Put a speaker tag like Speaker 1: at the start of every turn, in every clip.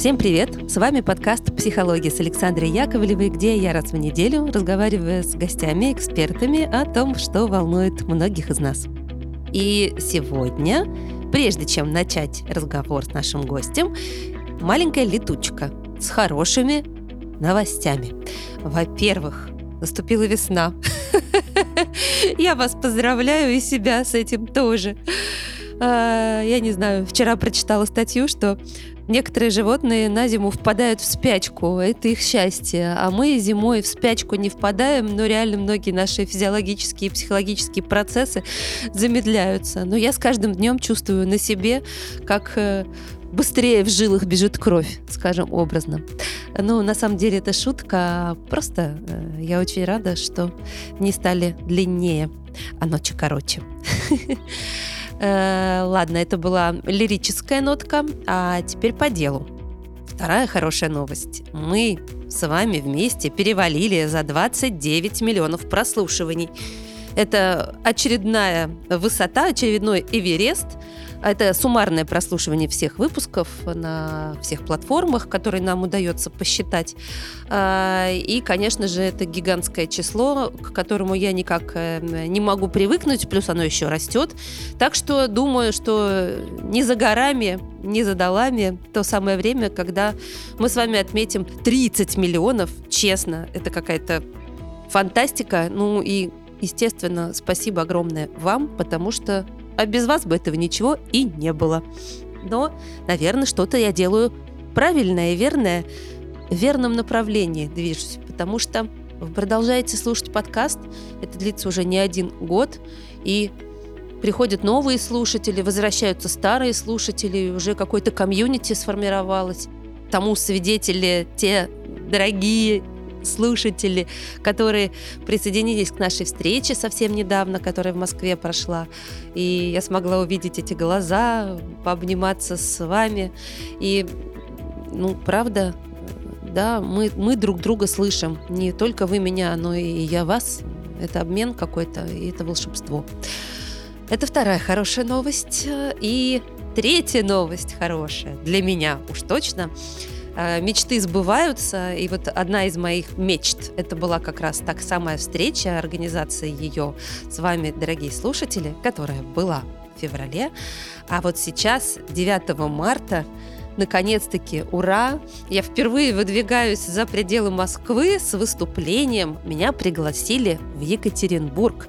Speaker 1: Всем привет! С вами подкаст «Психология» с Александрой Яковлевой, где я раз в неделю разговариваю с гостями, экспертами о том, что волнует многих из нас. И сегодня, прежде чем начать разговор с нашим гостем, маленькая летучка с хорошими новостями. Во-первых, наступила весна. Я вас поздравляю и себя с этим тоже. А, я не знаю, вчера прочитала статью, что Некоторые животные на зиму впадают в спячку, это их счастье, а мы зимой в спячку не впадаем, но реально многие наши физиологические и психологические процессы замедляются. Но я с каждым днем чувствую на себе, как э, быстрее в жилах бежит кровь, скажем образно. Ну, на самом деле это шутка, просто э, я очень рада, что не стали длиннее, а ночи короче. Э, ладно, это была лирическая нотка, а теперь по делу. Вторая хорошая новость. Мы с вами вместе перевалили за 29 миллионов прослушиваний. Это очередная высота, очередной Эверест – это суммарное прослушивание всех выпусков на всех платформах, которые нам удается посчитать. А, и, конечно же, это гигантское число, к которому я никак э, не могу привыкнуть, плюс оно еще растет. Так что думаю, что не за горами, не за долами то самое время, когда мы с вами отметим 30 миллионов. Честно, это какая-то фантастика. Ну и естественно, спасибо огромное вам, потому что а без вас бы этого ничего и не было. Но, наверное, что-то я делаю правильное верное, в верном направлении движусь, потому что вы продолжаете слушать подкаст, это длится уже не один год, и приходят новые слушатели, возвращаются старые слушатели, уже какой-то комьюнити сформировалось. Тому свидетели те дорогие слушатели, которые присоединились к нашей встрече совсем недавно, которая в Москве прошла. И я смогла увидеть эти глаза, пообниматься с вами. И, ну, правда, да, мы, мы друг друга слышим. Не только вы меня, но и я вас. Это обмен какой-то, и это волшебство. Это вторая хорошая новость. И третья новость хорошая для меня уж точно – мечты сбываются, и вот одна из моих мечт, это была как раз так самая встреча, организация ее с вами, дорогие слушатели, которая была в феврале, а вот сейчас, 9 марта, наконец-таки, ура! Я впервые выдвигаюсь за пределы Москвы с выступлением. Меня пригласили в Екатеринбург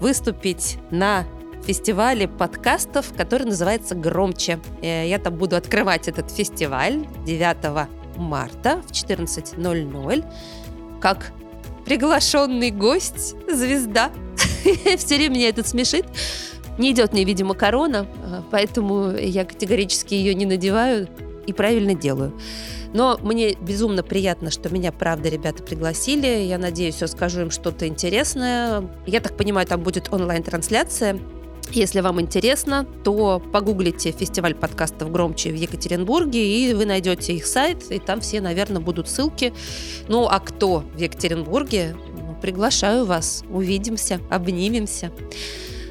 Speaker 1: выступить на фестивале подкастов, который называется «Громче». Э, я там буду открывать этот фестиваль 9 марта в 14.00 как приглашенный гость, звезда. Все время меня это смешит. Не идет мне, видимо, корона, э, поэтому я категорически ее не надеваю и правильно делаю. Но мне безумно приятно, что меня, правда, ребята пригласили. Я надеюсь, я скажу им что-то интересное. Я так понимаю, там будет онлайн-трансляция. Если вам интересно, то погуглите фестиваль подкастов «Громче» в Екатеринбурге, и вы найдете их сайт, и там все, наверное, будут ссылки. Ну, а кто в Екатеринбурге, ну, приглашаю вас, увидимся, обнимемся.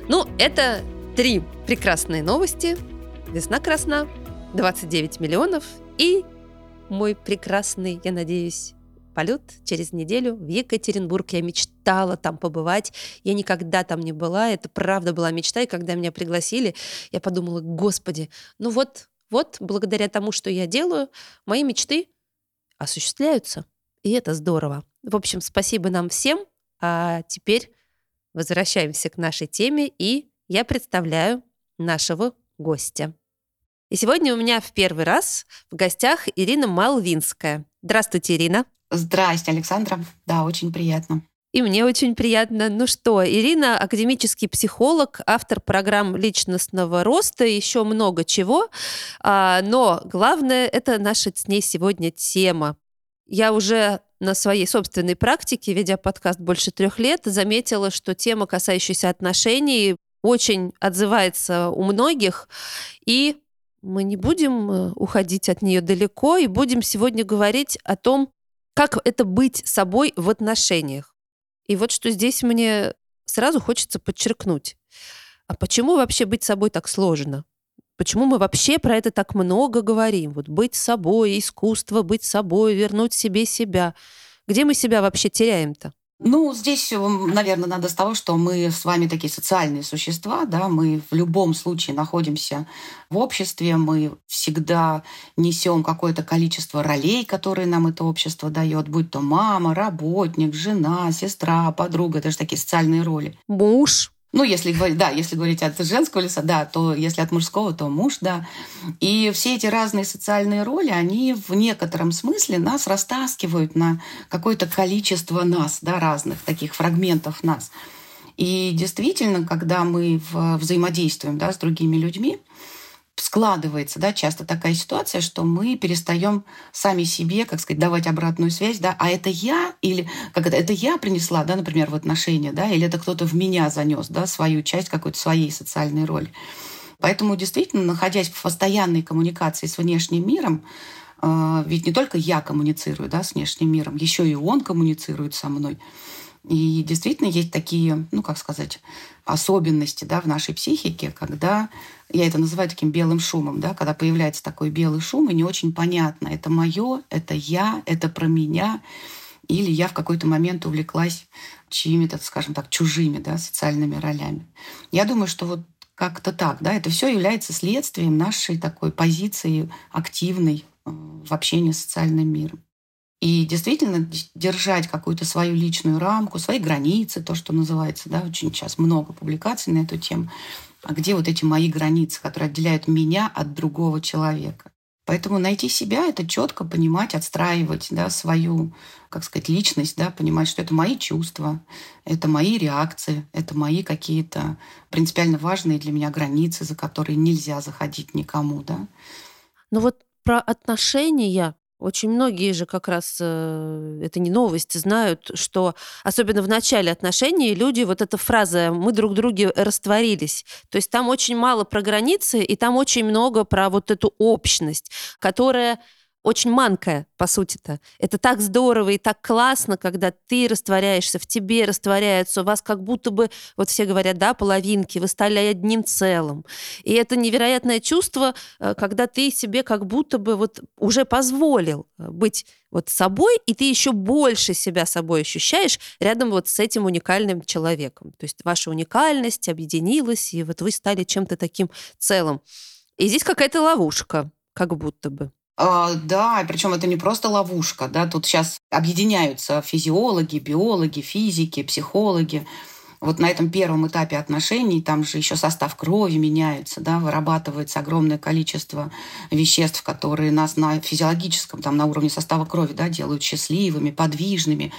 Speaker 1: Ну, это три прекрасные новости. Весна красна, 29 миллионов и мой прекрасный, я надеюсь, полет через неделю в Екатеринбург. Я мечтала там побывать. Я никогда там не была. Это правда была мечта. И когда меня пригласили, я подумала, господи, ну вот, вот, благодаря тому, что я делаю, мои мечты осуществляются. И это здорово. В общем, спасибо нам всем. А теперь возвращаемся к нашей теме, и я представляю нашего гостя. И сегодня у меня в первый раз в гостях Ирина Малвинская. Здравствуйте, Ирина.
Speaker 2: Здрасте, Александра. Да, очень приятно.
Speaker 1: И мне очень приятно. Ну что, Ирина академический психолог, автор программ личностного роста, еще много чего. А, но главное, это наша с ней сегодня тема. Я уже на своей собственной практике, ведя подкаст больше трех лет, заметила, что тема, касающаяся отношений, очень отзывается у многих. И мы не будем э, уходить от нее далеко и будем сегодня говорить о том, как это быть собой в отношениях? И вот что здесь мне сразу хочется подчеркнуть. А почему вообще быть собой так сложно? Почему мы вообще про это так много говорим? Вот быть собой, искусство быть собой, вернуть себе себя. Где мы себя вообще теряем-то?
Speaker 2: Ну, здесь, э, наверное, надо с того, что мы с вами такие социальные существа, да, мы в любом случае находимся в обществе, мы всегда несем какое-то количество ролей, которые нам это общество дает, будь то мама, работник, жена, сестра, подруга, это же такие социальные роли.
Speaker 1: Муж,
Speaker 2: ну, если говорить, да, если говорить от женского лица, да, то если от мужского, то муж, да. И все эти разные социальные роли, они в некотором смысле нас растаскивают на какое-то количество нас, да, разных таких фрагментов нас. И действительно, когда мы взаимодействуем да, с другими людьми, складывается, да, часто такая ситуация, что мы перестаем сами себе, как сказать, давать обратную связь, да, а это я или как это, это я принесла, да, например, в отношения, да, или это кто-то в меня занес, да, свою часть какой-то своей социальной роли. Поэтому действительно, находясь в постоянной коммуникации с внешним миром, э, ведь не только я коммуницирую да, с внешним миром, еще и он коммуницирует со мной. И действительно есть такие, ну как сказать, особенности да, в нашей психике, когда я это называю таким белым шумом, да, когда появляется такой белый шум, и не очень понятно, это мое, это я, это про меня, или я в какой-то момент увлеклась чьими-то, скажем так, чужими да, социальными ролями. Я думаю, что вот как-то так, да, это все является следствием нашей такой позиции активной э, в общении с социальным миром. И действительно держать какую-то свою личную рамку, свои границы, то, что называется, да, очень сейчас много публикаций на эту тему, а где вот эти мои границы, которые отделяют меня от другого человека. Поэтому найти себя — это четко понимать, отстраивать да, свою, как сказать, личность, да, понимать, что это мои чувства, это мои реакции, это мои какие-то принципиально важные для меня границы, за которые нельзя заходить никому. Да.
Speaker 1: Ну вот про отношения очень многие же как раз, э, это не новость, знают, что особенно в начале отношений люди, вот эта фраза «мы друг друге растворились», то есть там очень мало про границы, и там очень много про вот эту общность, которая очень манкая, по сути-то. Это так здорово и так классно, когда ты растворяешься, в тебе растворяются, у вас как будто бы, вот все говорят, да, половинки, вы стали одним целым. И это невероятное чувство, э, когда ты себе как будто бы вот уже позволил э, быть вот собой, и ты еще больше себя собой ощущаешь рядом вот с этим уникальным человеком. То есть ваша уникальность объединилась, и вот вы стали чем-то таким целым. И здесь какая-то ловушка, как будто бы.
Speaker 2: А, да, причем это не просто ловушка, да, тут сейчас объединяются физиологи, биологи, физики, психологи. Вот на этом первом этапе отношений там же еще состав крови меняется, да, вырабатывается огромное количество веществ, которые нас на физиологическом, там, на уровне состава крови, да, делают счастливыми, подвижными.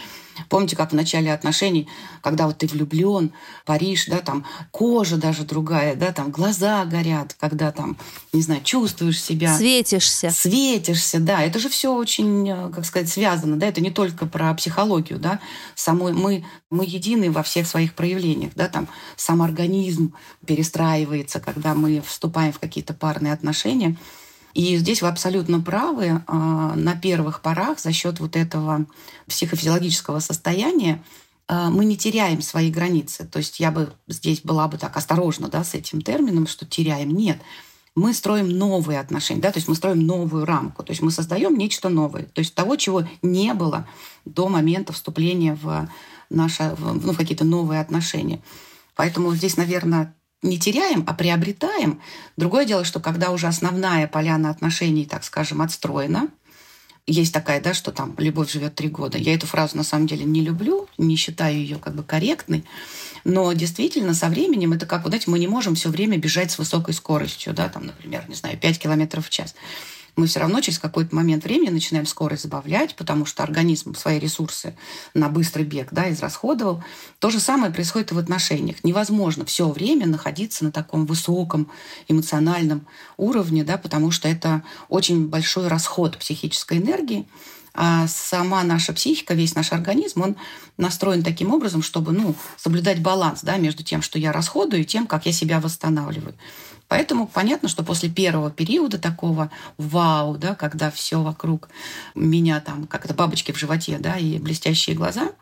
Speaker 2: Помните, как в начале отношений, когда вот ты влюблен, Париж, да, там кожа даже другая, да, там глаза горят, когда там, не знаю, чувствуешь себя.
Speaker 1: Светишься.
Speaker 2: Светишься, да. Это же все очень, э, как сказать, связано, да, это не только про психологию, да, самой мы, мы едины во всех своих проявлениях, да, там сам организм перестраивается, когда мы вступаем в какие-то парные отношения. И здесь вы абсолютно правы. А, на первых порах за счет вот этого психофизиологического состояния а, мы не теряем свои границы. То есть я бы здесь была бы так осторожна да, с этим термином, что теряем. Нет. Мы строим новые отношения, да, то есть мы строим новую рамку, то есть мы создаем нечто новое, то есть того, чего не было до момента вступления в, наше, в, ну, в какие-то новые отношения. Поэтому здесь, наверное, не теряем, а приобретаем. Другое дело, что когда уже основная поляна отношений, так скажем, отстроена, есть такая, да, что там любовь живет три года. Я эту фразу на самом деле не люблю, не считаю ее как бы корректной. Но действительно, со временем это как, вот знаете, мы не можем все время бежать с высокой скоростью, да, там, например, не знаю, 5 километров в час мы все равно через какой-то момент времени начинаем скорость забавлять, потому что организм свои ресурсы на быстрый бег да, израсходовал. То же самое происходит и в отношениях. Невозможно все время находиться на таком высоком эмоциональном уровне, да, потому что это очень большой расход психической энергии. А сама наша психика, весь наш организм, он настроен таким образом, чтобы ну, соблюдать баланс да, между тем, что я расходую, и тем, как я себя восстанавливаю. Поэтому понятно, что после первого периода такого вау, да, когда все вокруг меня там, как это бабочки в животе, да, и блестящие глаза,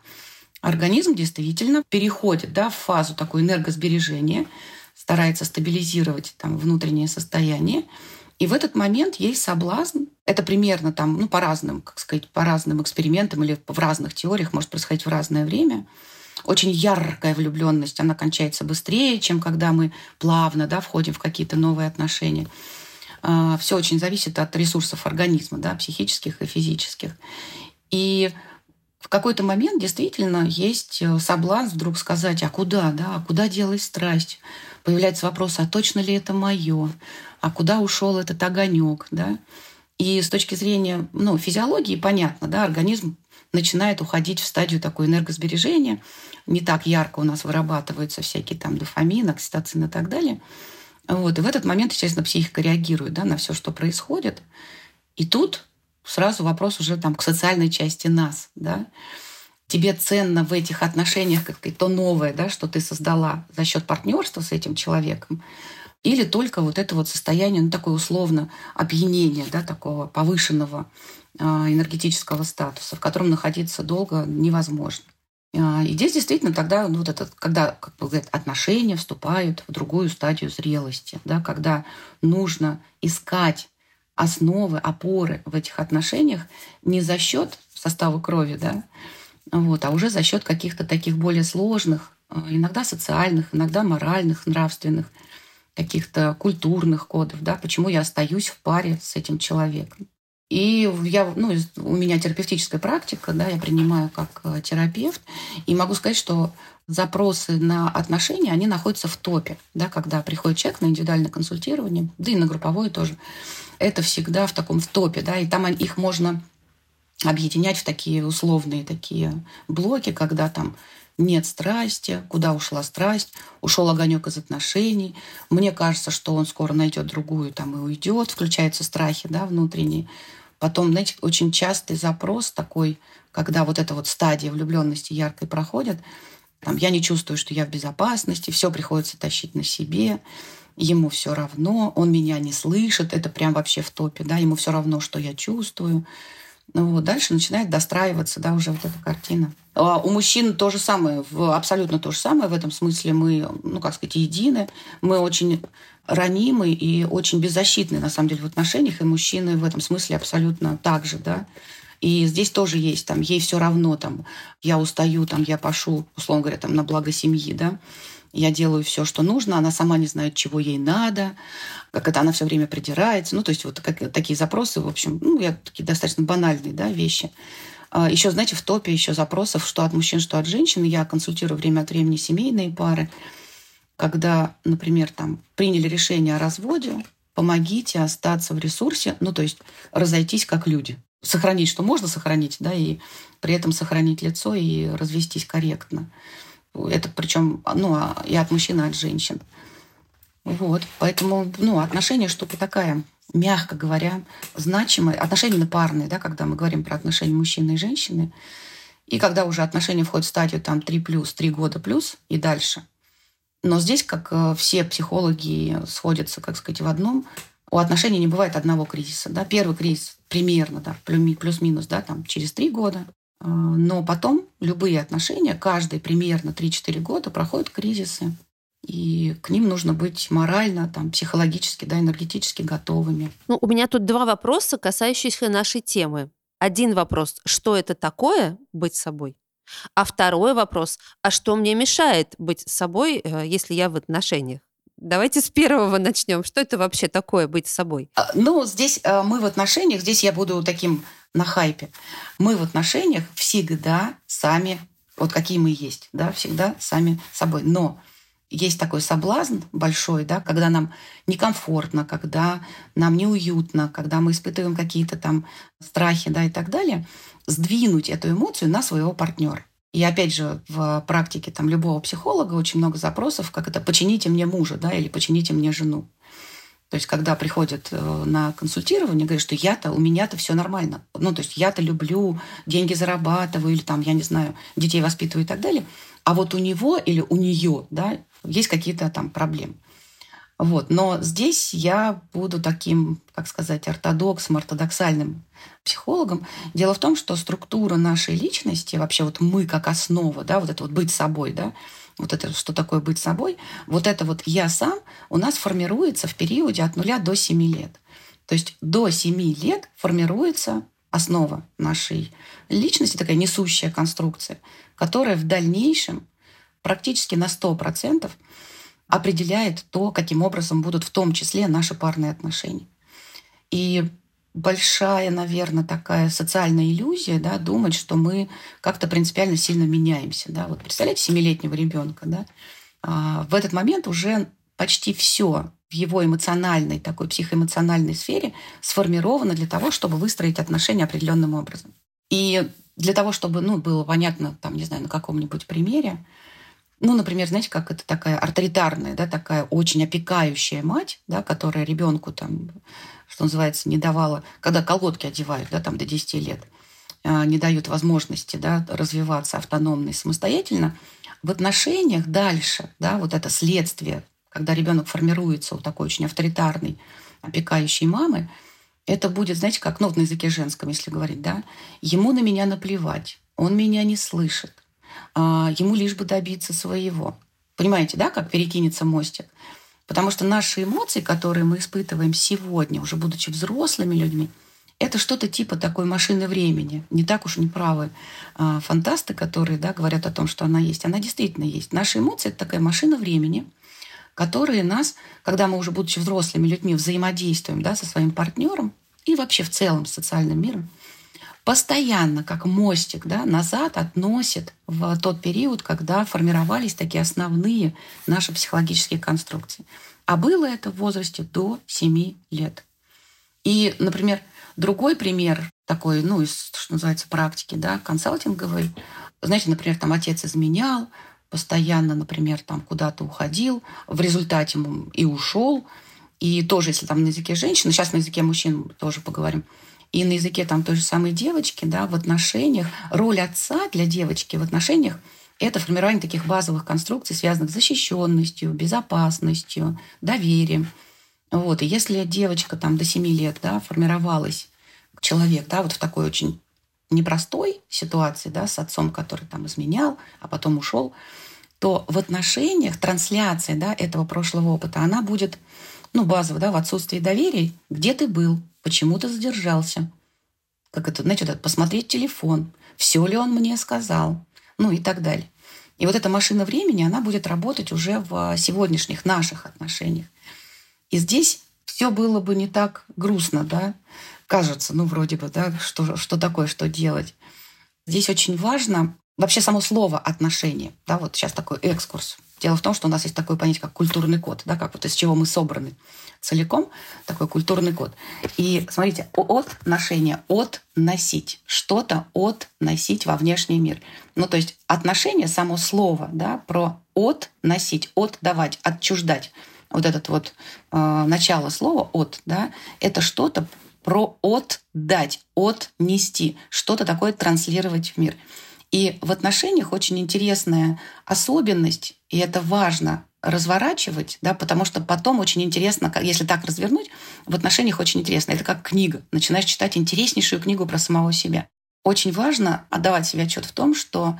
Speaker 2: организм действительно переходит да, в фазу такой энергосбережения, старается стабилизировать там внутреннее состояние. И в этот момент есть соблазн. Это примерно там, ну, по разным, как сказать, по разным экспериментам или в разных теориях может происходить в разное время. Очень яркая влюбленность, она кончается быстрее, чем когда мы плавно да, входим в какие-то новые отношения. А, Все очень зависит от ресурсов организма, да, психических и физических. И в какой-то момент действительно есть э, соблазн вдруг сказать, а куда, да, а куда делась страсть? Появляется вопрос, а точно ли это мое? А куда ушел этот огонек, да? И с точки зрения ну, физиологии понятно, да, организм начинает уходить в стадию такой энергосбережения. Не так ярко у нас вырабатываются всякие там дофамин, окситоцин и так далее. Вот. И в этот момент, естественно, психика реагирует да, на все, что происходит. И тут сразу вопрос уже там к социальной части нас, да. Тебе ценно в этих отношениях как то новое, да, что ты создала за счет партнерства с этим человеком, или только вот это вот состояние, ну, такое условно опьянение, да, такого повышенного энергетического статуса, в котором находиться долго невозможно. А, и здесь действительно тогда, ну, вот это, когда, как бы отношения вступают в другую стадию зрелости, да, когда нужно искать основы, опоры в этих отношениях не за счет состава крови, да, вот, а уже за счет каких-то таких более сложных, э, иногда социальных, иногда моральных, нравственных, каких-то культурных кодов, да, почему я остаюсь в паре с этим человеком. И я, ну, у меня терапевтическая практика, да, я принимаю как э, терапевт, и могу сказать, что запросы на отношения, они находятся в топе, да, когда приходит человек на индивидуальное консультирование, да и на групповое тоже. Это всегда в таком в топе, да, и там их можно объединять в такие условные такие блоки, когда там нет страсти, куда ушла страсть, ушел огонек из отношений. Мне кажется, что он скоро найдет другую там и уйдет, включаются страхи, да, внутренние. Потом, знаете, очень частый запрос такой, когда вот эта вот стадия влюбленности яркой проходит, там, я не чувствую, что я в безопасности, все приходится тащить на себе ему все равно, он меня не слышит, это прям вообще в топе, да, ему все равно, что я чувствую. Ну вот, дальше начинает достраиваться, да, уже вот эта картина. А у мужчин то же самое, абсолютно то же самое в этом смысле. Мы, ну, как сказать, едины. Мы очень ранимы и очень беззащитны, на самом деле, в отношениях. И мужчины в этом смысле абсолютно так же, да. И здесь тоже есть, там, ей все равно, там, я устаю, там, я пошу, условно говоря, там, на благо семьи, да я делаю все, что нужно, она сама не знает, чего ей надо, как это она все время придирается. Ну, то есть вот как, такие запросы, в общем, ну, я, такие достаточно банальные да, вещи. А, еще, знаете, в топе еще запросов, что от мужчин, что от женщин. Я консультирую время от времени семейные пары. Когда, например, там приняли решение о разводе, помогите остаться в ресурсе, ну, то есть разойтись как люди. Сохранить, что можно сохранить, да, и при этом сохранить лицо и развестись корректно. Это причем ну, а, и от мужчин, и от женщин. Вот. Поэтому ну, отношения штука такая, мягко говоря, значимая. Отношения парные, да, когда мы говорим про отношения мужчины и женщины. И когда уже отношения входят в стадию там 3 плюс, 3 года плюс и дальше. Но здесь, как э, все психологи сходятся, как сказать, в одном, у отношений не бывает одного кризиса. Да? Первый кризис примерно да, плюс-минус да, там, через три года, но потом любые отношения, каждые примерно 3-4 года проходят кризисы. И к ним нужно быть морально, там, психологически, да, энергетически готовыми.
Speaker 1: Ну, у меня тут два вопроса, касающиеся нашей темы. Один вопрос, что это такое быть собой? А второй вопрос, а что мне мешает быть собой, э, если я в отношениях? Давайте с первого начнем. Что это вообще такое быть собой?
Speaker 2: А, ну, здесь э, мы в отношениях, здесь я буду таким на хайпе. Мы в отношениях всегда сами, вот какие мы есть, да, всегда сами собой. Но есть такой соблазн большой, да, когда нам некомфортно, когда нам неуютно, когда мы испытываем какие-то там страхи, да, и так далее, сдвинуть эту эмоцию на своего партнера. И опять же, в практике там любого психолога очень много запросов, как это «почините мне мужа», да, или «почините мне жену». То есть, когда приходят э, на консультирование, говорят, что я-то, у меня-то все нормально. Ну, то есть, я-то люблю, деньги зарабатываю, или там, я не знаю, детей воспитываю и так далее. А вот у него или у нее, да, есть какие-то там проблемы. Вот. Но здесь я буду таким, как сказать, ортодоксом, ортодоксальным психологом. Дело в том, что структура нашей личности, вообще вот мы как основа, да, вот это вот быть собой, да, вот это, что такое быть собой, вот это вот «я сам» у нас формируется в периоде от нуля до 7 лет. То есть до 7 лет формируется основа нашей личности, такая несущая конструкция, которая в дальнейшем практически на 100% определяет то, каким образом будут в том числе наши парные отношения. И большая, наверное, такая социальная иллюзия, да, думать, что мы как-то принципиально сильно меняемся. Да. Вот представляете семилетнего ребенка, да, а в этот момент уже почти все в его эмоциональной, такой психоэмоциональной сфере сформировано для того, чтобы выстроить отношения определенным образом. И для того, чтобы ну, было понятно, там, не знаю, на каком-нибудь примере, ну, например, знаете, как это такая авторитарная, да, такая очень опекающая мать, да, которая ребенку там, что называется, не давала, когда колготки одевают, да, там до 10 лет, а, не дают возможности, да, развиваться автономно и самостоятельно, в отношениях дальше, да, вот это следствие, когда ребенок формируется у такой очень авторитарной, опекающей мамы, это будет, знаете, как, ну, на языке женском, если говорить, да, ему на меня наплевать, он меня не слышит, а, ему лишь бы добиться своего. Понимаете, да, как перекинется мостик? Потому что наши эмоции, которые мы испытываем сегодня, уже будучи взрослыми людьми, это что-то типа такой машины времени. Не так уж неправы а, фантасты, которые да, говорят о том, что она есть. Она действительно есть. Наши эмоции — это такая машина времени, которые нас, когда мы уже будучи взрослыми людьми взаимодействуем да, со своим партнером и вообще в целом с социальным миром, постоянно, как мостик, да, назад относит в тот период, когда формировались такие основные наши психологические конструкции. А было это в возрасте до 7 лет. И, например, другой пример такой, ну, из, что называется, практики, да, консалтинговой. Знаете, например, там отец изменял, постоянно, например, там куда-то уходил, в результате и ушел. И тоже, если там на языке женщины, сейчас на языке мужчин тоже поговорим, и на языке там той же самой девочки, да, в отношениях, роль отца для девочки в отношениях это формирование таких базовых конструкций, связанных с защищенностью, безопасностью, доверием. Вот. И если девочка там до 7 лет да, формировалась, человек, да, вот в такой очень непростой ситуации, да, с отцом, который там изменял, а потом ушел, то в отношениях трансляция да, этого прошлого опыта, она будет ну, базово, да, в отсутствии доверия, где ты был, почему ты задержался. Как это, знаете, вот посмотреть телефон, все ли он мне сказал, ну и так далее. И вот эта машина времени, она будет работать уже в сегодняшних наших отношениях. И здесь все было бы не так грустно, да, кажется, ну вроде бы, да, что, что такое, что делать. Здесь очень важно вообще само слово отношения, да, вот сейчас такой экскурс Дело в том, что у нас есть такое понятие, как культурный код, да, как вот из чего мы собраны целиком, такой культурный код. И смотрите, от ношения, от носить, что-то от носить во внешний мир. Ну, то есть отношение, само слово, да, про от носить, отдавать, отчуждать. Вот этот вот э, начало слова от, да, это что-то про отдать, отнести, что-то такое транслировать в мир. И в отношениях очень интересная особенность, и это важно разворачивать, да, потому что потом очень интересно, если так развернуть, в отношениях очень интересно. Это как книга. Начинаешь читать интереснейшую книгу про самого себя. Очень важно отдавать себе отчет в том, что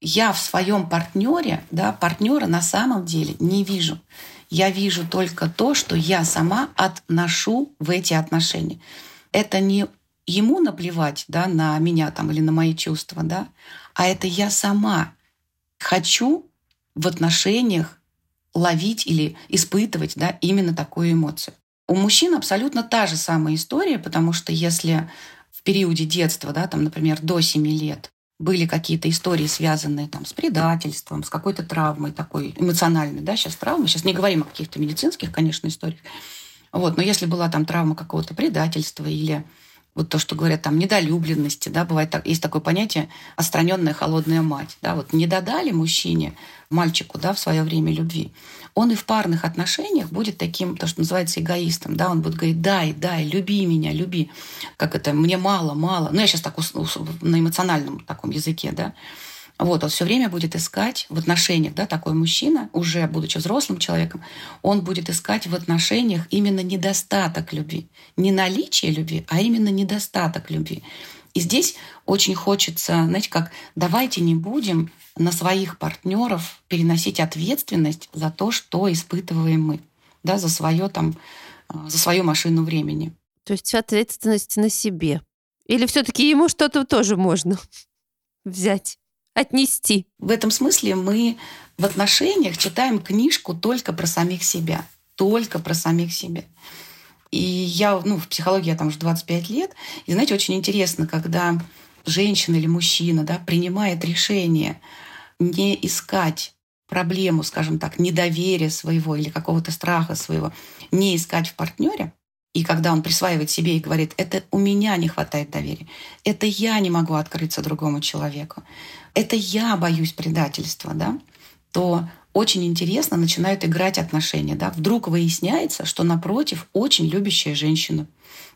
Speaker 2: я в своем партнере, да, партнера на самом деле не вижу. Я вижу только то, что я сама отношу в эти отношения. Это не ему наплевать да, на меня там, или на мои чувства, да, а это я сама хочу в отношениях ловить или испытывать да, именно такую эмоцию. У мужчин абсолютно та же самая история, потому что если в периоде детства, да, там, например, до 7 лет, были какие-то истории, связанные там, с предательством, с какой-то травмой такой эмоциональной, да, сейчас травмы, сейчас не говорим о каких-то медицинских, конечно, историях, вот, но если была там травма какого-то предательства или вот то, что говорят там недолюбленности, да, бывает так, есть такое понятие отстраненная холодная мать, да, вот не додали мужчине, мальчику, да, в свое время любви, он и в парных отношениях будет таким, то, что называется эгоистом, да, он будет говорить, дай, дай, люби меня, люби, как это, мне мало, мало, ну я сейчас так на эмоциональном таком языке, да, вот, он все время будет искать в отношениях, да, такой мужчина, уже будучи взрослым человеком, он будет искать в отношениях именно недостаток любви. Не наличие любви, а именно недостаток любви. И здесь очень хочется, знаете, как давайте не будем на своих партнеров переносить ответственность за то, что испытываем мы, да, за свое там, а, за свою машину времени.
Speaker 1: То есть ответственность на себе. Или все-таки ему что-то тоже можно взять, отнести?
Speaker 2: В этом смысле мы в отношениях читаем книжку только про самих себя. Только про самих себя. И я, ну, в психологии я там уже 25 лет. И, знаете, очень интересно, когда женщина или мужчина да, принимает решение не искать проблему, скажем так, недоверия своего или какого-то страха своего, не искать в партнере, и когда он присваивает себе и говорит, это у меня не хватает доверия, это я не могу открыться другому человеку, это я боюсь предательства, да, то очень интересно начинают играть отношения. Да? Вдруг выясняется, что напротив очень любящая женщина.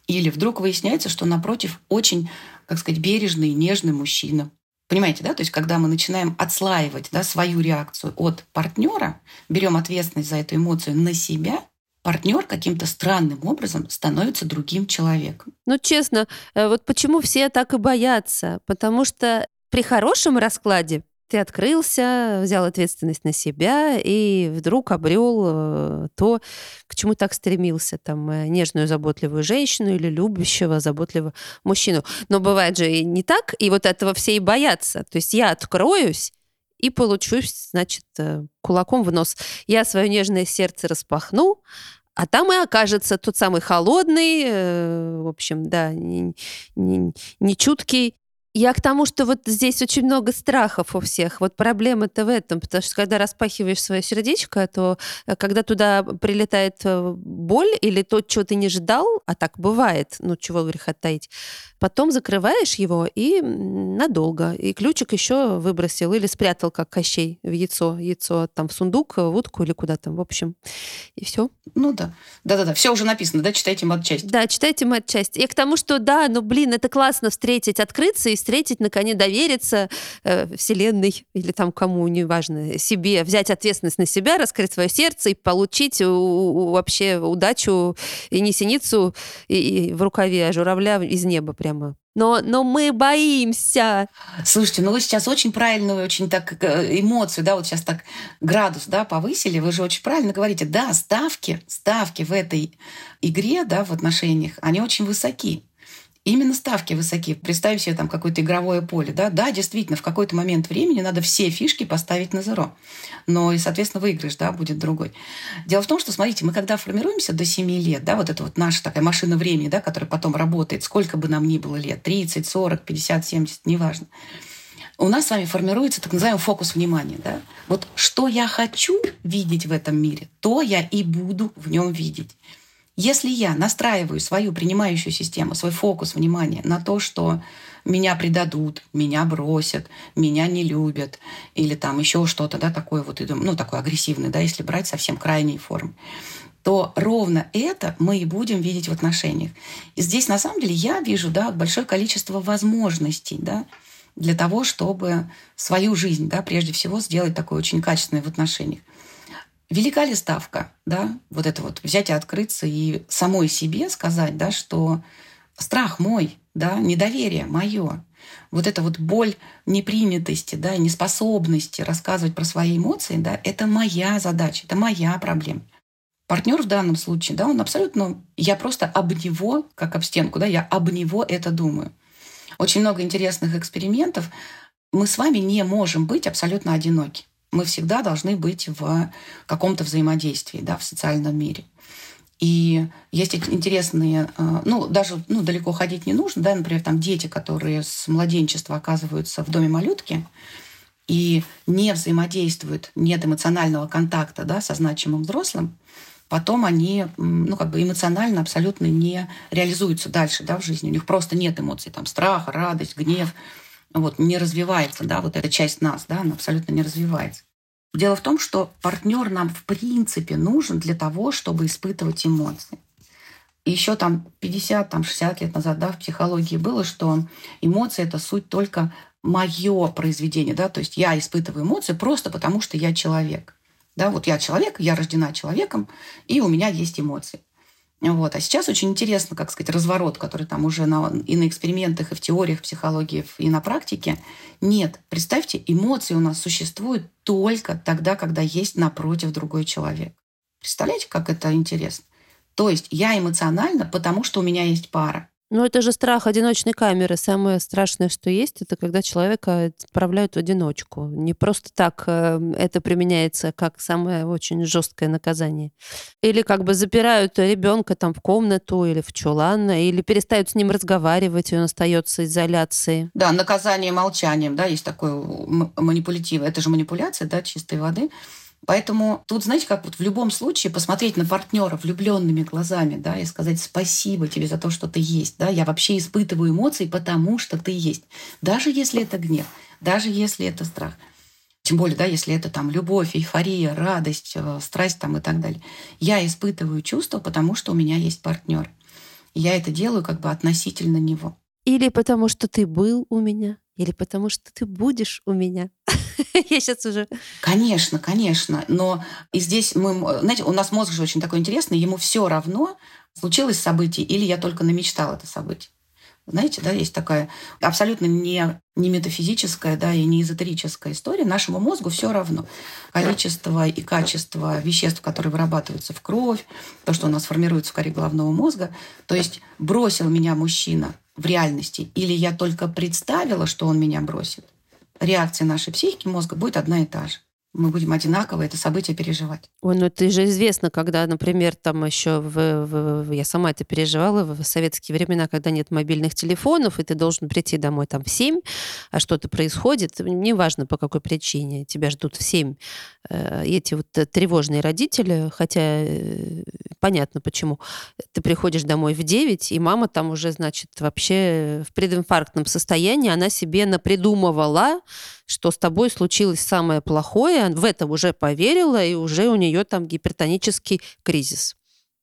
Speaker 2: Или вдруг выясняется, что напротив очень, как сказать, бережный нежный мужчина. Понимаете, да? То есть, когда мы начинаем отслаивать да, свою реакцию от партнера, берем ответственность за эту эмоцию на себя, партнер каким-то странным образом становится другим человеком.
Speaker 1: Ну, честно, э, вот почему все так и боятся? Потому что при хорошем раскладе ты открылся, взял ответственность на себя и вдруг обрел э, то, к чему так стремился, там, э, нежную, заботливую женщину или любящего, заботливого мужчину. Но бывает же и не так, и вот этого все и боятся. То есть я откроюсь, и получусь, значит, э, кулаком в нос. Я свое нежное сердце распахну, а там и окажется тот самый холодный, в общем, да, нечуткий, не, я к тому, что вот здесь очень много страхов у всех. Вот проблема-то в этом, потому что когда распахиваешь свое сердечко, то э, когда туда прилетает э, боль или то, чего ты не ждал, а так бывает, ну чего греха таить, потом закрываешь его и надолго. И ключик еще выбросил или спрятал, как Кощей, в яйцо. Яйцо там в сундук, в утку или куда там, в общем. И все.
Speaker 2: Ну да. Да-да-да, все уже написано, да, читайте матчасть.
Speaker 1: Да, читайте матчасть. И к тому, что да, ну блин, это классно встретить, открыться и встретить, наконец, довериться э, Вселенной или там кому, неважно, себе, взять ответственность на себя, раскрыть свое сердце и получить у, у, вообще удачу и не синицу и, и в рукаве, а журавля из неба прямо но, но мы боимся.
Speaker 2: Слушайте, ну вы сейчас очень правильную, очень так э, эмоцию, да, вот сейчас так градус, да, повысили, вы же очень правильно говорите, да, ставки, ставки в этой игре, да, в отношениях, они очень высоки. Именно ставки высоки. Представь себе там какое-то игровое поле. Да, да, действительно, в какой-то момент времени надо все фишки поставить на зеро. Но и, соответственно, выигрыш да, будет другой. Дело в том, что, смотрите, мы когда формируемся до 7 лет, да, вот это вот наша такая машина времени, да, которая потом работает, сколько бы нам ни было лет, 30, 40, 50, 70, неважно, у нас с вами формируется так называемый фокус внимания. Да? Вот что я хочу видеть в этом мире, то я и буду в нем видеть. Если я настраиваю свою принимающую систему, свой фокус внимания на то, что меня предадут, меня бросят, меня не любят, или там еще что-то, да, такое вот, ну, такой агрессивный, да, если брать совсем крайние формы, то ровно это мы и будем видеть в отношениях. И здесь, на самом деле, я вижу, да, большое количество возможностей, да, для того, чтобы свою жизнь, да, прежде всего, сделать такой очень качественной в отношениях. Велика ли ставка, да, вот это вот взять и открыться и самой себе сказать, да, что страх мой, да, недоверие мое, вот эта вот боль непринятости, да, неспособности рассказывать про свои эмоции, да, это моя задача, это моя проблема. Партнер в данном случае, да, он абсолютно, я просто об него, как об стенку, да, я об него это думаю. Очень много интересных экспериментов. Мы с вами не можем быть абсолютно одиноки мы всегда должны быть в каком-то взаимодействии да, в социальном мире. И есть интересные, э, ну, даже ну, далеко ходить не нужно, да, например, там дети, которые с младенчества оказываются в доме малютки и не взаимодействуют, нет эмоционального контакта да, со значимым взрослым, потом они ну, как бы эмоционально абсолютно не реализуются дальше да, в жизни. У них просто нет эмоций, там, страха, радость, гнев, вот, не развивается, да, вот эта часть нас, да, она абсолютно не развивается. Дело в том, что партнер нам в принципе нужен для того, чтобы испытывать эмоции. И еще там 50, там 60 лет назад да, в психологии было, что эмоции – это суть только мое произведение. Да? То есть я испытываю эмоции просто потому, что я человек. Да, вот я человек, я рождена человеком, и у меня есть эмоции. Вот. А сейчас очень интересно, как сказать, разворот, который там уже на, и на экспериментах, и в теориях психологии, и на практике. Нет, представьте, эмоции у нас существуют только тогда, когда есть напротив другой человек. Представляете, как это интересно? То есть я эмоционально, потому что у меня есть пара.
Speaker 1: Ну, это же страх одиночной камеры. Самое страшное, что есть, это когда человека отправляют в одиночку. Не просто так э, это применяется как самое очень жесткое наказание. Или как бы запирают ребенка там в комнату или в чулан, или перестают с ним разговаривать, и он остается изоляции.
Speaker 2: Да, наказание молчанием, да, есть такое манипулятивное. Это же манипуляция, да, чистой воды. Поэтому тут, знаете, как вот в любом случае посмотреть на партнера влюбленными глазами, да, и сказать спасибо тебе за то, что ты есть, да, я вообще испытываю эмоции, потому что ты есть. Даже если это гнев, даже если это страх. Тем более, да, если это там любовь, эйфория, радость, э, страсть там и так далее. Я испытываю чувства, потому что у меня есть партнер. Я это делаю как бы относительно него.
Speaker 1: Или потому что ты был у меня, или потому что ты будешь у меня. Я сейчас уже...
Speaker 2: Конечно, конечно. Но и здесь мы... Знаете, у нас мозг же очень такой интересный. Ему все равно, случилось событие или я только намечтал это событие. Знаете, да, есть такая абсолютно не, не метафизическая, да, и не эзотерическая история. Нашему мозгу все равно. Количество и качество веществ, которые вырабатываются в кровь, то, что у нас формируется в коре головного мозга. То есть бросил меня мужчина в реальности, или я только представила, что он меня бросит, реакция нашей психики мозга будет одна и та же мы будем одинаково это событие переживать.
Speaker 1: Ой, ну это же известно, когда, например, там еще в, в, я сама это переживала в, советские времена, когда нет мобильных телефонов, и ты должен прийти домой там в 7, а что-то происходит, неважно по какой причине, тебя ждут в 7 э, эти вот тревожные родители, хотя э, понятно почему. Ты приходишь домой в 9, и мама там уже, значит, вообще в прединфарктном состоянии, она себе напридумывала, что с тобой случилось самое плохое, в это уже поверила, и уже у нее там гипертонический кризис.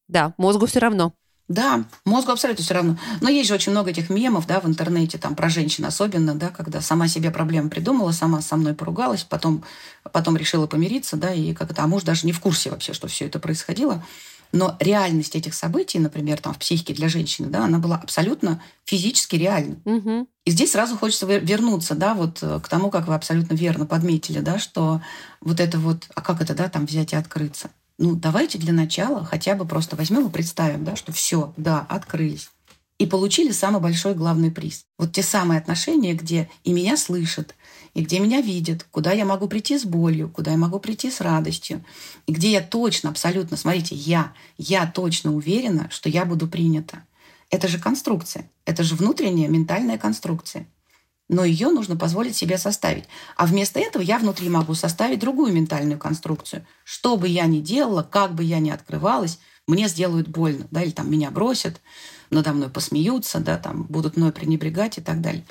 Speaker 1: Да, мозгу все равно.
Speaker 2: Да, мозгу абсолютно все равно. Но есть же очень много этих мемов, да, в интернете, там, про женщин особенно, да, когда сама себе проблемы придумала, сама со мной поругалась, потом, потом решила помириться, да, и как это, а муж даже не в курсе вообще, что все это происходило. Но реальность этих событий, например, там, в психике для женщины, да, она была абсолютно физически реальной.
Speaker 1: Угу.
Speaker 2: И здесь сразу хочется вернуться, да, вот э, к тому, как вы абсолютно верно подметили, да, что вот это вот, а как это, да, там взять и открыться? Ну, давайте для начала хотя бы просто возьмем и представим, да, что все, да, открылись. И получили самый большой главный приз. Вот те самые отношения, где и меня слышат, и где меня видят, куда я могу прийти с болью, куда я могу прийти с радостью, и где я точно, абсолютно, смотрите, я, я точно уверена, что я буду принята. Это же конструкция, это же внутренняя ментальная конструкция. Но ее нужно позволить себе составить. А вместо этого я внутри могу составить другую ментальную конструкцию. Что бы я ни делала, как бы я ни открывалась, мне сделают больно, да, или там меня бросят, надо мной посмеются, да, там будут мной пренебрегать и так далее.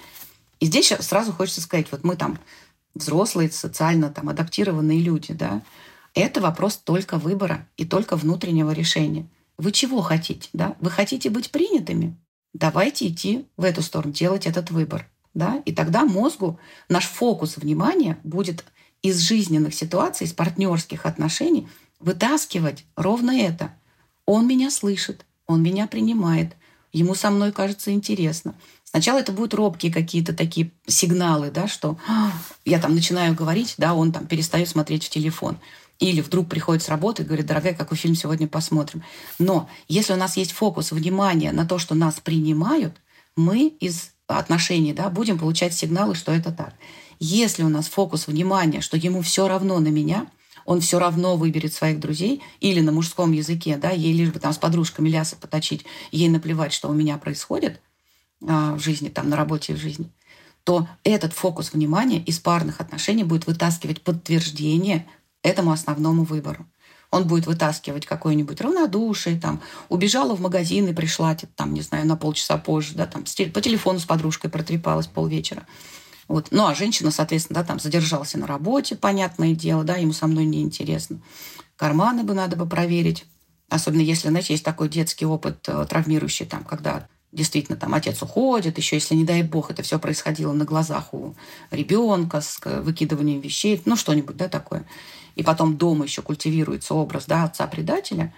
Speaker 2: И здесь сразу хочется сказать, вот мы там взрослые, социально там адаптированные люди, да, это вопрос только выбора и только внутреннего решения. Вы чего хотите, да? Вы хотите быть принятыми? Давайте идти в эту сторону, делать этот выбор, да? И тогда мозгу наш фокус внимания будет из жизненных ситуаций, из партнерских отношений вытаскивать ровно это. Он меня слышит, он меня принимает, ему со мной кажется интересно. Сначала это будут робкие какие-то такие сигналы, да, что «А, я там начинаю говорить, да, он там перестает смотреть в телефон. Или вдруг приходит с работы и говорит, дорогая, какой фильм сегодня посмотрим. Но если у нас есть фокус внимания на то, что нас принимают, мы из отношений да, будем получать сигналы, что это так. Если у нас фокус внимания, что ему все равно на меня, он все равно выберет своих друзей или на мужском языке, да, ей лишь бы там с подружками лясы поточить, ей наплевать, что у меня происходит – в жизни, там, на работе и в жизни, то этот фокус внимания из парных отношений будет вытаскивать подтверждение этому основному выбору. Он будет вытаскивать какое-нибудь равнодушие, там, убежала в магазин и пришла, там, не знаю, на полчаса позже, да, там, по телефону с подружкой протрепалась полвечера. Вот. Ну, а женщина, соответственно, да, там задержался на работе, понятное дело, да, ему со мной неинтересно. Карманы бы надо бы проверить. Особенно если, знаете, есть такой детский опыт э, травмирующий, там, когда действительно там отец уходит, еще если, не дай бог, это все происходило на глазах у ребенка с выкидыванием вещей, ну что-нибудь, да, такое. И потом дома еще культивируется образ, да, отца-предателя,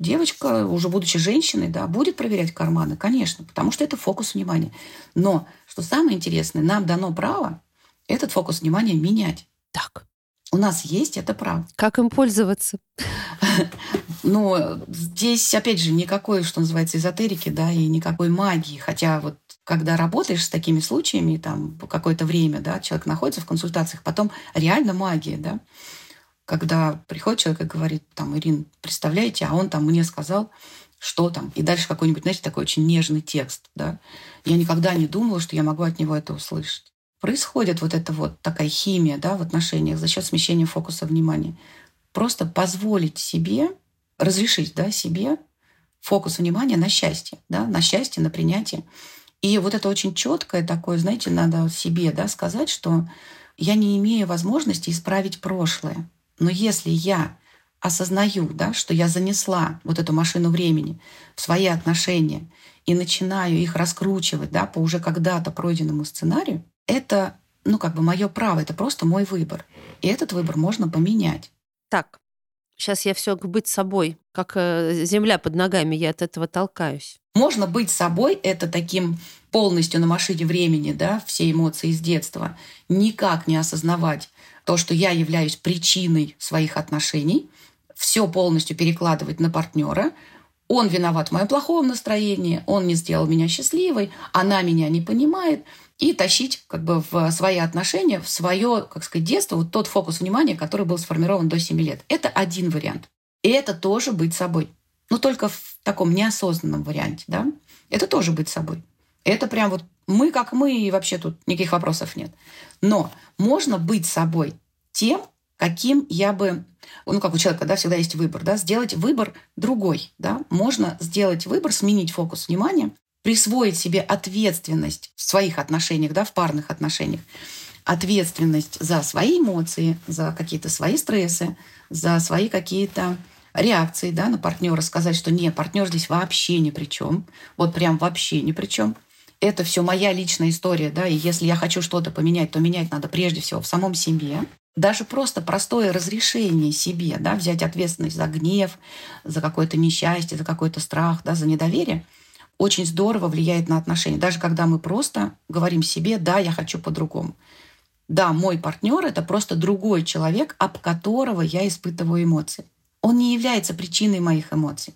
Speaker 2: Девочка, уже будучи женщиной, да, будет проверять карманы, конечно, потому что это фокус внимания. Но, что самое интересное, нам дано право этот фокус внимания менять.
Speaker 1: Так.
Speaker 2: У нас есть это право.
Speaker 1: Как им пользоваться?
Speaker 2: Но здесь, опять же, никакой, что называется, эзотерики, да, и никакой магии. Хотя вот когда работаешь с такими случаями, там, какое-то время, да, человек находится в консультациях, потом реально магия, да, когда приходит человек и говорит, там, Ирин, представляете, а он там мне сказал, что там, и дальше какой-нибудь, знаете, такой очень нежный текст, да. Я никогда не думала, что я могу от него это услышать. Происходит вот эта вот такая химия, да, в отношениях за счет смещения фокуса внимания. Просто позволить себе, разрешить, да, себе фокус внимания на счастье, да, на счастье, на принятие. И вот это очень четкое такое, знаете, надо себе, да, сказать, что я не имею возможности исправить прошлое. Но если я осознаю, да, что я занесла вот эту машину времени в свои отношения и начинаю их раскручивать да, по уже когда-то пройденному сценарию, это ну, как бы мое право, это просто мой выбор. И этот выбор можно поменять.
Speaker 1: Так, сейчас я все быть собой, как э, земля под ногами, я от этого толкаюсь.
Speaker 2: Можно быть собой, это таким полностью на машине времени, да, все эмоции из детства, никак не осознавать то, что я являюсь причиной своих отношений, все полностью перекладывать на партнера, он виноват в моем плохом настроении, он не сделал меня счастливой, она меня не понимает, и тащить как бы в свои отношения, в свое, как сказать, детство, вот тот фокус внимания, который был сформирован до 7 лет. Это один вариант. И это тоже быть собой. Но только в таком неосознанном варианте, да? Это тоже быть собой. Это прям вот мы как мы, и вообще тут никаких вопросов нет. Но можно быть собой тем, каким я бы, ну, как у человека, да, всегда есть выбор, да, сделать выбор другой, да, можно сделать выбор, сменить фокус внимания, присвоить себе ответственность в своих отношениях, да, в парных отношениях, ответственность за свои эмоции, за какие-то свои стрессы, за свои какие-то реакции да, на партнера, сказать, что нет, партнер здесь вообще ни при чем, вот прям вообще ни при чем это все моя личная история, да, и если я хочу что-то поменять, то менять надо прежде всего в самом себе. Даже просто простое разрешение себе, да, взять ответственность за гнев, за какое-то несчастье, за какой-то страх, да, за недоверие, очень здорово влияет на отношения. Даже когда мы просто говорим себе, да, я хочу по-другому. Да, мой партнер это просто другой человек, об которого я испытываю эмоции. Он не является причиной моих эмоций.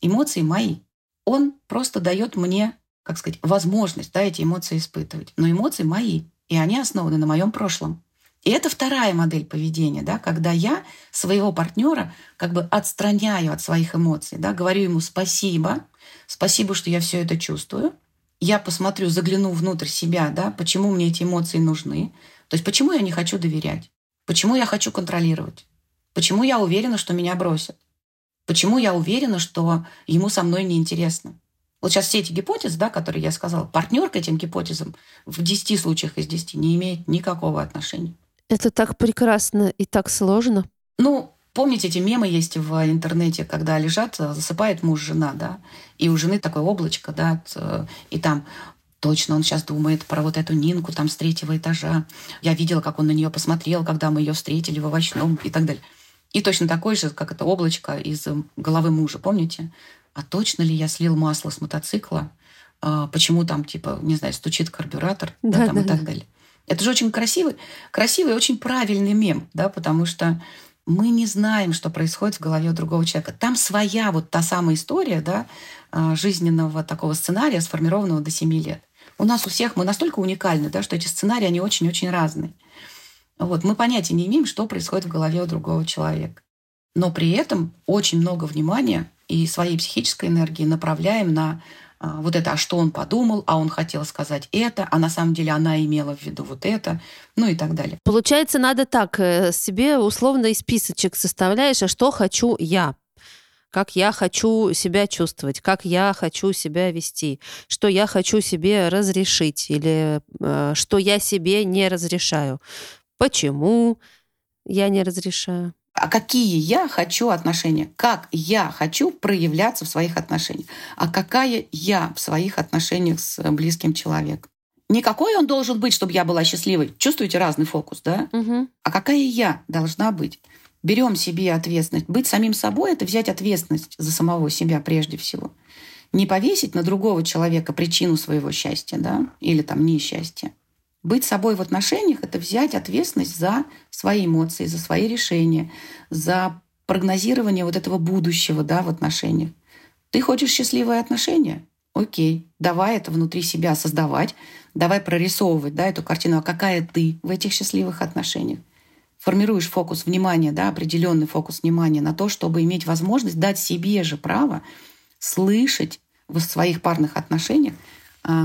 Speaker 2: Эмоции мои. Он просто дает мне как сказать, возможность да, эти эмоции испытывать. Но эмоции мои, и они основаны на моем прошлом. И это вторая модель поведения, да, когда я своего партнера как бы отстраняю от своих эмоций, да, говорю ему спасибо, спасибо, что я все это чувствую. Я посмотрю, загляну внутрь себя, да, почему мне эти эмоции нужны. То есть почему я не хочу доверять, почему я хочу контролировать, почему я уверена, что меня бросят, почему я уверена, что ему со мной неинтересно. Вот сейчас все эти гипотезы, да, которые я сказала, партнер к этим гипотезам в 10 случаях из 10 не имеет никакого отношения.
Speaker 1: Это так прекрасно и так сложно.
Speaker 2: Ну, помните, эти мемы есть в интернете, когда лежат, засыпает муж, жена, да, и у жены такое облачко, да, и там точно он сейчас думает про вот эту Нинку там с третьего этажа. Я видела, как он на нее посмотрел, когда мы ее встретили в овощном и так далее. И точно такой же, как это облачко из головы мужа, помните? а точно ли я слил масло с мотоцикла, а, почему там, типа, не знаю, стучит карбюратор да, да, там, да, и так далее. Это же очень красивый, красивый и очень правильный мем, да, потому что мы не знаем, что происходит в голове у другого человека. Там своя вот та самая история, да, а, жизненного такого сценария, сформированного до 7 лет. У нас у всех мы настолько уникальны, да, что эти сценарии, они очень-очень разные. Вот, мы понятия не имеем, что происходит в голове у другого человека. Но при этом очень много внимания и своей психической энергии направляем на вот это, а что он подумал, а он хотел сказать это, а на самом деле она имела в виду вот это, ну и так далее.
Speaker 1: Получается, надо так, э, себе условный списочек составляешь, а что хочу я, как я хочу себя чувствовать, как я хочу себя вести, что я хочу себе разрешить или э, что я себе не разрешаю, почему я не разрешаю
Speaker 2: а какие я хочу отношения, как я хочу проявляться в своих отношениях, а какая я в своих отношениях с близким человеком. Не какой он должен быть, чтобы я была счастливой. Чувствуете разный фокус, да?
Speaker 1: Угу.
Speaker 2: А какая я должна быть? берем себе ответственность. Быть самим собой — это взять ответственность за самого себя прежде всего. Не повесить на другого человека причину своего счастья, да, или там несчастья. Быть собой в отношениях — это взять ответственность за свои эмоции, за свои решения, за прогнозирование вот этого будущего да, в отношениях. Ты хочешь счастливые отношения? Окей, давай это внутри себя создавать, давай прорисовывать да, эту картину, а какая ты в этих счастливых отношениях. Формируешь фокус внимания, да, определенный фокус внимания на то, чтобы иметь возможность дать себе же право слышать в своих парных отношениях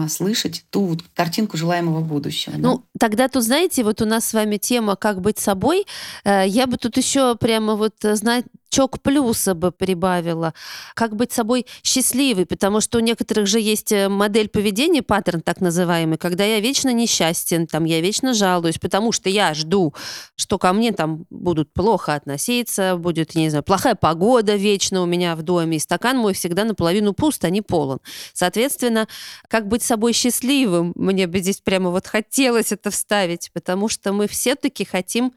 Speaker 2: слышать ту вот картинку желаемого будущего.
Speaker 1: Ну? Тогда тут, знаете, вот у нас с вами тема «Как быть собой». Э, я бы тут еще прямо вот, э, знать чок плюса бы прибавила. Как быть собой счастливой, потому что у некоторых же есть э, модель поведения, паттерн так называемый, когда я вечно несчастен, там, я вечно жалуюсь, потому что я жду, что ко мне там будут плохо относиться, будет, не знаю, плохая погода вечно у меня в доме, и стакан мой всегда наполовину пуст, а не полон. Соответственно, как быть собой счастливым, мне бы здесь прямо вот хотелось вставить, потому что мы все-таки хотим,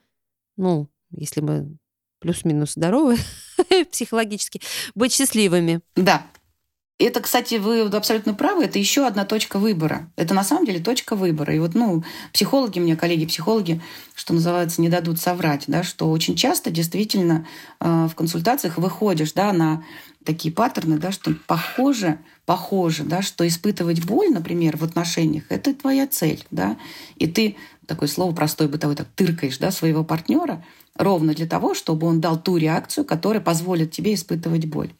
Speaker 1: ну, если мы плюс-минус здоровы психологически, быть счастливыми.
Speaker 2: Да. Это, кстати, вы абсолютно правы, это еще одна точка выбора. Это на самом деле точка выбора. И вот, ну, психологи, мне коллеги-психологи, что называется, не дадут соврать, да, что очень часто действительно э, в консультациях выходишь, да, на такие паттерны, да, что похоже, похоже, да, что испытывать боль, например, в отношениях, это твоя цель, да, и ты такое слово простое бытовое, так тыркаешь, да, своего партнера, ровно для того, чтобы он дал ту реакцию, которая позволит тебе испытывать боль.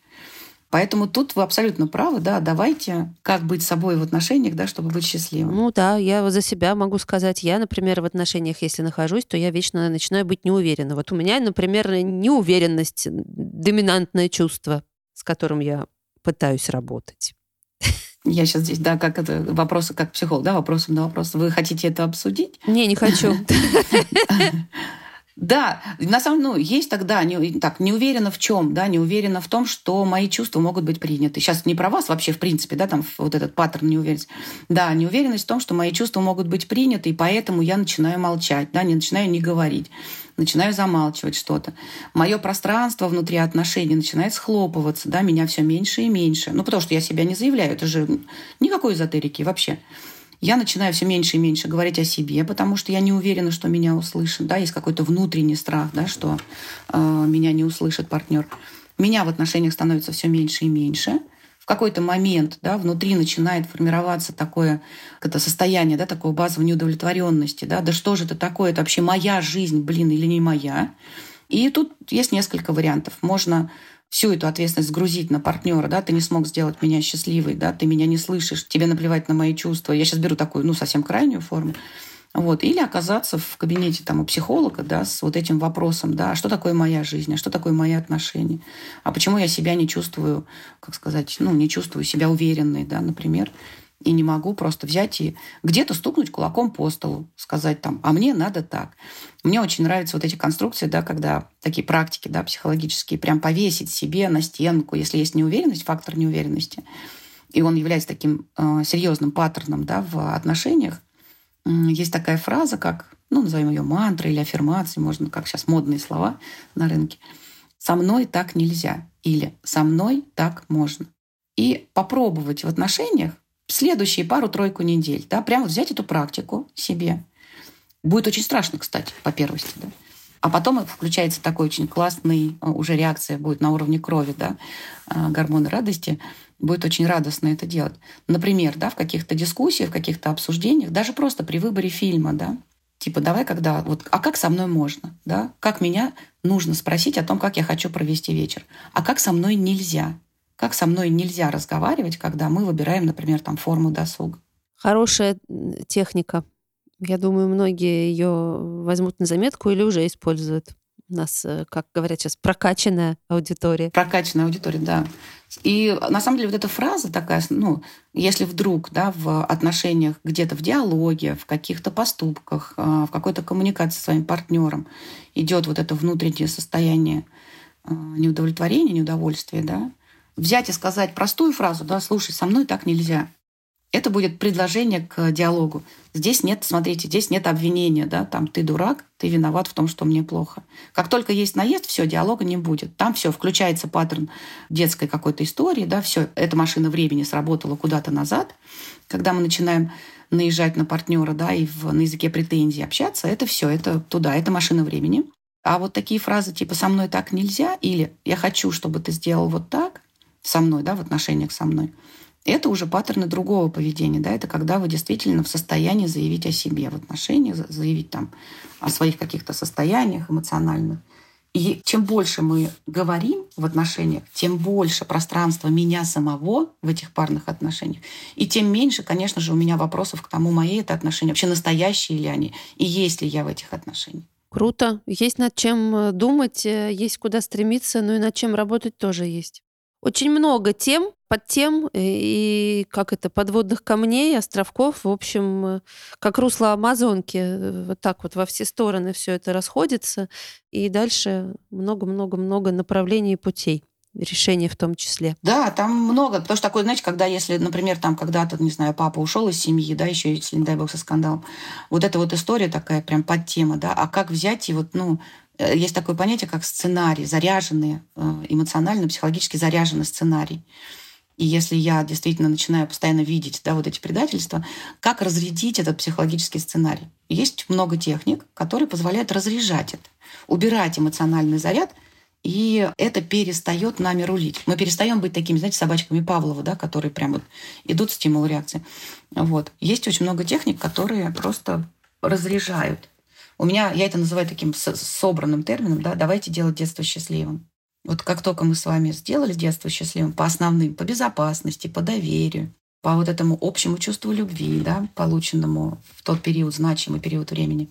Speaker 2: Поэтому тут вы абсолютно правы, да, давайте как быть собой в отношениях, да, чтобы быть счастливым.
Speaker 1: Ну да, я за себя могу сказать, я, например, в отношениях, если нахожусь, то я вечно начинаю быть неуверена. Вот у меня, например, неуверенность, доминантное чувство, с которым я пытаюсь работать.
Speaker 2: Я сейчас здесь, да, как это, вопросы как психолог, да, вопросом на вопрос. Вы хотите это обсудить?
Speaker 1: Не, не хочу.
Speaker 2: Да, на самом деле, ну, есть тогда, не, так, не уверена в чем, да, не уверена в том, что мои чувства могут быть приняты. Сейчас не про вас вообще, в принципе, да, там вот этот паттерн неуверенности. Да, неуверенность в том, что мои чувства могут быть приняты, и поэтому я начинаю молчать, да, не начинаю не говорить начинаю замалчивать что-то. Мое пространство внутри отношений начинает схлопываться, да, меня все меньше и меньше. Ну, потому что я себя не заявляю, это же никакой эзотерики вообще я начинаю все меньше и меньше говорить о себе, потому что я не уверена, что меня услышат. Да, есть какой-то внутренний страх, да, что э, меня не услышит партнер. Меня в отношениях становится все меньше и меньше. В какой-то момент да, внутри начинает формироваться такое это состояние да, такого базовой неудовлетворенности. Да, да что же это такое? Это вообще моя жизнь, блин, или не моя? И тут есть несколько вариантов. Можно всю эту ответственность сгрузить на партнера, да, ты не смог сделать меня счастливой, да, ты меня не слышишь, тебе наплевать на мои чувства. Я сейчас беру такую, ну, совсем крайнюю форму. Вот. Или оказаться в кабинете там, у психолога да, с вот этим вопросом, да, а что такое моя жизнь, а что такое мои отношения, а почему я себя не чувствую, как сказать, ну, не чувствую себя уверенной, да, например и не могу просто взять и где-то стукнуть кулаком по столу, сказать там, а мне надо так. Мне очень нравятся вот эти конструкции, да, когда такие практики да, психологические, прям повесить себе на стенку, если есть неуверенность, фактор неуверенности, и он является таким э, серьезным паттерном да, в отношениях, есть такая фраза, как, ну, назовем ее мантрой или аффирмацией, можно, как сейчас модные слова на рынке. «Со мной так нельзя» или «Со мной так можно». И попробовать в отношениях следующие пару-тройку недель, да, прямо взять эту практику себе. Будет очень страшно, кстати, по первости, да. А потом включается такой очень классный, э, уже реакция будет на уровне крови, да, э, гормоны радости. Будет очень радостно это делать. Например, да, в каких-то дискуссиях, в каких-то обсуждениях, даже просто при выборе фильма, да, типа давай когда вот а как со мной можно да как меня нужно спросить о том как я хочу провести вечер а как со мной нельзя как со мной нельзя разговаривать, когда мы выбираем, например, там форму досуга.
Speaker 1: Хорошая техника. Я думаю, многие ее возьмут на заметку или уже используют. У нас, э, как говорят сейчас, прокачанная аудитория.
Speaker 2: Прокачанная аудитория, да. И на самом деле вот эта фраза такая, ну, если вдруг да, в отношениях, где-то в диалоге, в каких-то поступках, э, в какой-то коммуникации со своим партнером идет вот это внутреннее состояние э, неудовлетворения, неудовольствия, да, взять и сказать простую фразу, да, слушай, со мной так нельзя. Это будет предложение к диалогу. Здесь нет, смотрите, здесь нет обвинения, да, там ты дурак, ты виноват в том, что мне плохо. Как только есть наезд, все, диалога не будет. Там все, включается паттерн детской какой-то истории, да, все, эта машина времени сработала куда-то назад. Когда мы начинаем наезжать на партнера, да, и в, на языке претензий общаться, это все, это туда, это машина времени. А вот такие фразы типа «со мной так нельзя» или «я хочу, чтобы ты сделал вот так» со мной, да, в отношениях со мной, это уже паттерны другого поведения. Да? Это когда вы действительно в состоянии заявить о себе в отношениях, заявить там о своих каких-то состояниях эмоциональных. И чем больше мы говорим в отношениях, тем больше пространства меня самого в этих парных отношениях. И тем меньше, конечно же, у меня вопросов к тому, мои это отношения, вообще настоящие ли они, и есть ли я в этих отношениях.
Speaker 1: Круто. Есть над чем э, думать, э, есть куда стремиться, но и над чем работать тоже есть. Очень много тем, под тем и как это подводных камней, островков, в общем, как русло Амазонки, вот так вот во все стороны все это расходится, и дальше много-много-много направлений и путей решения в том числе.
Speaker 2: Да, там много. Потому что такое, знаете, когда, если, например, там когда-то, не знаю, папа ушел из семьи, да, еще если, не дай бог, со скандалом, вот эта вот история такая прям под тема, да, а как взять и вот, ну, Э, есть такое понятие, как сценарий, заряженный, э, эмоционально, психологически заряженный сценарий. И если я действительно начинаю постоянно видеть да, вот эти предательства, как разрядить этот психологический сценарий? Есть много техник, которые позволяют разряжать это, убирать эмоциональный заряд, и это перестает нами рулить. Мы перестаем быть такими, знаете, собачками Павлова, да, которые прям вот идут стимул реакции. Вот. Есть очень много техник, которые просто разряжают у меня, я это называю таким собранным термином, да, давайте делать детство счастливым. Вот как только мы с вами сделали детство счастливым по основным, по безопасности, по доверию, по вот этому общему чувству любви, да, полученному в тот период, значимый период времени,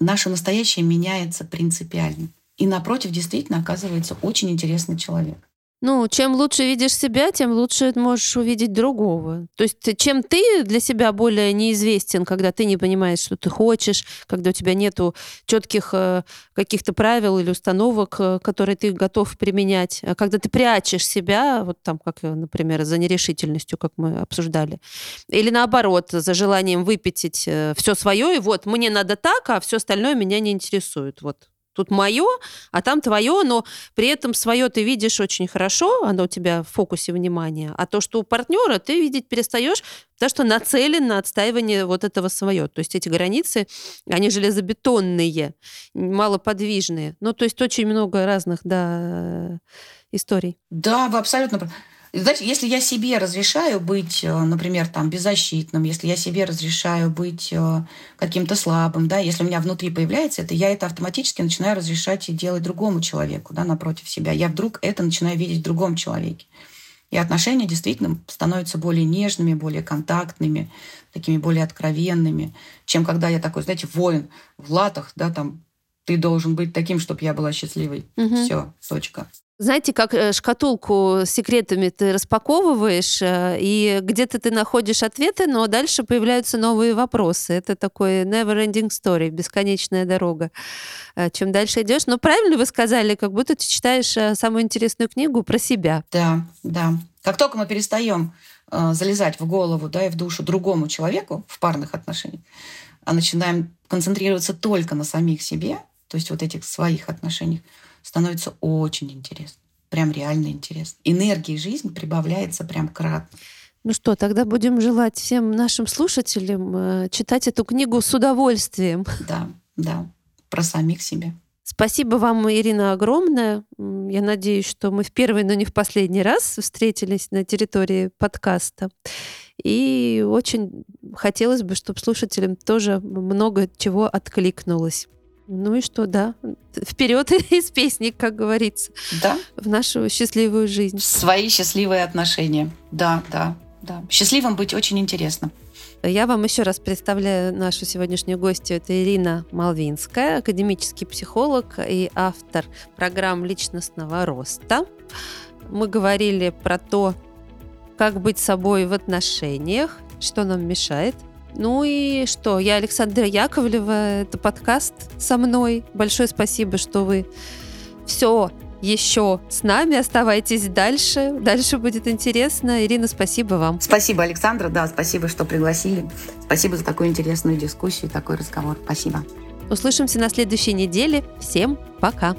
Speaker 2: наше настоящее меняется принципиально. И напротив действительно оказывается очень интересный человек.
Speaker 1: Ну, чем лучше видишь себя, тем лучше можешь увидеть другого. То есть чем ты для себя более неизвестен, когда ты не понимаешь, что ты хочешь, когда у тебя нету четких э, каких-то правил или установок, э, которые ты готов применять, а когда ты прячешь себя, вот там, как, э, например, за нерешительностью, как мы обсуждали, или наоборот, за желанием выпятить э, все свое, и вот мне надо так, а все остальное меня не интересует. Вот Тут мое, а там твое, но при этом свое ты видишь очень хорошо, оно у тебя в фокусе внимания, а то, что у партнера, ты видеть перестаешь, потому что нацелен на отстаивание вот этого свое. То есть эти границы, они железобетонные, малоподвижные. Ну, то есть очень много разных, да, историй.
Speaker 2: Да, вы абсолютно. Знаете, если я себе разрешаю быть, э, например, там, беззащитным, если я себе разрешаю быть э, каким-то слабым, да, если у меня внутри появляется это, я это автоматически начинаю разрешать и делать другому человеку, да, напротив себя. Я вдруг это начинаю видеть в другом человеке. И отношения действительно становятся более нежными, более контактными, такими более откровенными, чем когда я такой, знаете, воин в латах, да, там, ты должен быть таким, чтобы я была счастливой. Угу. Все, точка.
Speaker 1: Знаете, как э, шкатулку с секретами ты распаковываешь, э, и где-то ты находишь ответы, но дальше появляются новые вопросы. Это такой never-ending story, бесконечная дорога. Э, чем дальше идешь. Но правильно вы сказали, как будто ты читаешь самую интересную книгу про себя.
Speaker 2: Да, да. Как только мы перестаем залезать в голову да, и в душу другому человеку в парных отношениях, а начинаем концентрироваться только на самих себе, то есть вот этих своих отношениях, становится очень интересно. Прям реально интересно. Энергии жизни прибавляется прям кратно.
Speaker 1: Ну что, тогда будем желать всем нашим слушателям э, читать эту книгу с удовольствием.
Speaker 2: Да, да, про самих себя.
Speaker 1: Спасибо вам, Ирина, огромное. Я надеюсь, что мы в первый, но не в последний раз встретились на территории подкаста. И очень хотелось бы, чтобы слушателям тоже много чего откликнулось. Ну и что, да, вперед из песни, как говорится.
Speaker 2: Да.
Speaker 1: В нашу счастливую жизнь. В
Speaker 2: свои счастливые отношения. Да, да, да. Счастливым быть очень интересно.
Speaker 1: Я вам еще раз представляю нашу сегодняшнюю гостью. Это Ирина Малвинская, академический психолог и автор программ личностного роста. Мы говорили про то, как быть собой в отношениях, что нам мешает, ну и что? Я Александра Яковлева. Это подкаст со мной. Большое спасибо, что вы все еще с нами, оставайтесь дальше. Дальше будет интересно. Ирина, спасибо вам.
Speaker 2: Спасибо, Александра, да, спасибо, что пригласили. Спасибо за такую интересную дискуссию, такой разговор. Спасибо.
Speaker 1: Услышимся на следующей неделе. Всем пока.